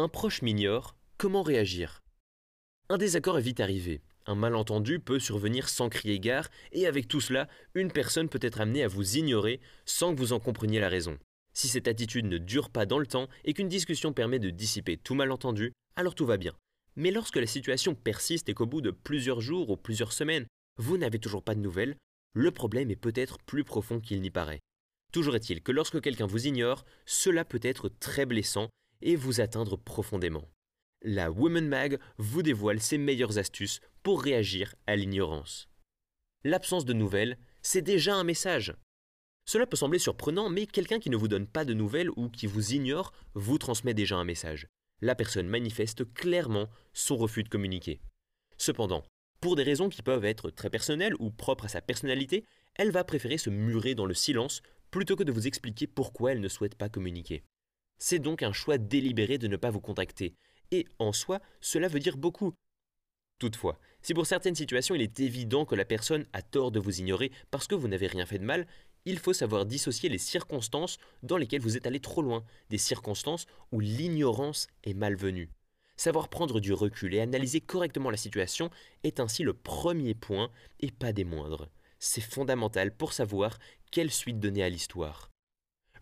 Un proche m'ignore, comment réagir? Un désaccord est vite arrivé. Un malentendu peut survenir sans crier gare, et avec tout cela, une personne peut être amenée à vous ignorer sans que vous en compreniez la raison. Si cette attitude ne dure pas dans le temps et qu'une discussion permet de dissiper tout malentendu, alors tout va bien. Mais lorsque la situation persiste et qu'au bout de plusieurs jours ou plusieurs semaines, vous n'avez toujours pas de nouvelles, le problème est peut-être plus profond qu'il n'y paraît. Toujours est-il que lorsque quelqu'un vous ignore, cela peut être très blessant et vous atteindre profondément. La Woman Mag vous dévoile ses meilleures astuces pour réagir à l'ignorance. L'absence de nouvelles, c'est déjà un message. Cela peut sembler surprenant, mais quelqu'un qui ne vous donne pas de nouvelles ou qui vous ignore vous transmet déjà un message. La personne manifeste clairement son refus de communiquer. Cependant, pour des raisons qui peuvent être très personnelles ou propres à sa personnalité, elle va préférer se murer dans le silence plutôt que de vous expliquer pourquoi elle ne souhaite pas communiquer. C'est donc un choix délibéré de ne pas vous contacter, et en soi, cela veut dire beaucoup. Toutefois, si pour certaines situations il est évident que la personne a tort de vous ignorer parce que vous n'avez rien fait de mal, il faut savoir dissocier les circonstances dans lesquelles vous êtes allé trop loin, des circonstances où l'ignorance est malvenue. Savoir prendre du recul et analyser correctement la situation est ainsi le premier point et pas des moindres. C'est fondamental pour savoir quelle suite donner à l'histoire.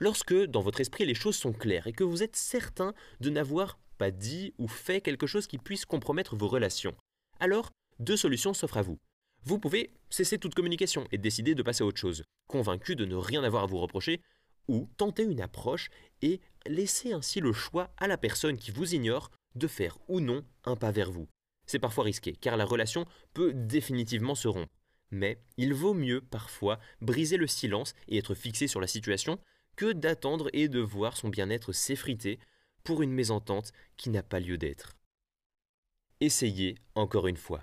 Lorsque, dans votre esprit, les choses sont claires et que vous êtes certain de n'avoir pas dit ou fait quelque chose qui puisse compromettre vos relations, alors deux solutions s'offrent à vous. Vous pouvez cesser toute communication et décider de passer à autre chose, convaincu de ne rien avoir à vous reprocher, ou tenter une approche et laisser ainsi le choix à la personne qui vous ignore de faire ou non un pas vers vous. C'est parfois risqué, car la relation peut définitivement se rompre. Mais il vaut mieux parfois briser le silence et être fixé sur la situation que d'attendre et de voir son bien-être s'effriter pour une mésentente qui n'a pas lieu d'être. Essayez encore une fois.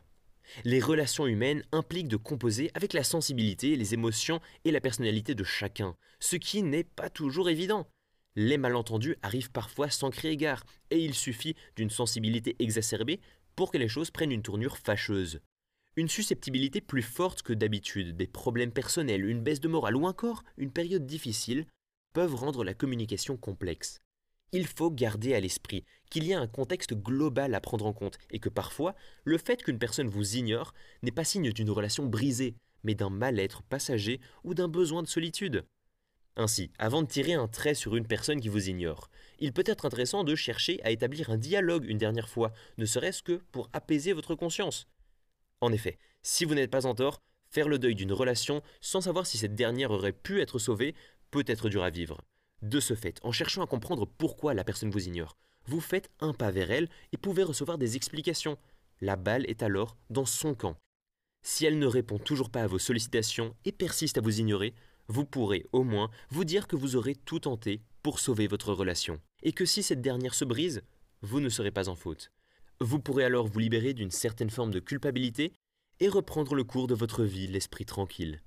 Les relations humaines impliquent de composer avec la sensibilité, les émotions et la personnalité de chacun, ce qui n'est pas toujours évident. Les malentendus arrivent parfois sans crier gare, et il suffit d'une sensibilité exacerbée pour que les choses prennent une tournure fâcheuse. Une susceptibilité plus forte que d'habitude, des problèmes personnels, une baisse de morale ou encore une période difficile peuvent rendre la communication complexe il faut garder à l'esprit qu'il y a un contexte global à prendre en compte et que parfois, le fait qu'une personne vous ignore n'est pas signe d'une relation brisée, mais d'un mal-être passager ou d'un besoin de solitude. Ainsi, avant de tirer un trait sur une personne qui vous ignore, il peut être intéressant de chercher à établir un dialogue une dernière fois, ne serait-ce que pour apaiser votre conscience. En effet, si vous n'êtes pas en tort, faire le deuil d'une relation sans savoir si cette dernière aurait pu être sauvée peut être dur à vivre. De ce fait, en cherchant à comprendre pourquoi la personne vous ignore, vous faites un pas vers elle et pouvez recevoir des explications. La balle est alors dans son camp. Si elle ne répond toujours pas à vos sollicitations et persiste à vous ignorer, vous pourrez au moins vous dire que vous aurez tout tenté pour sauver votre relation. Et que si cette dernière se brise, vous ne serez pas en faute. Vous pourrez alors vous libérer d'une certaine forme de culpabilité et reprendre le cours de votre vie l'esprit tranquille.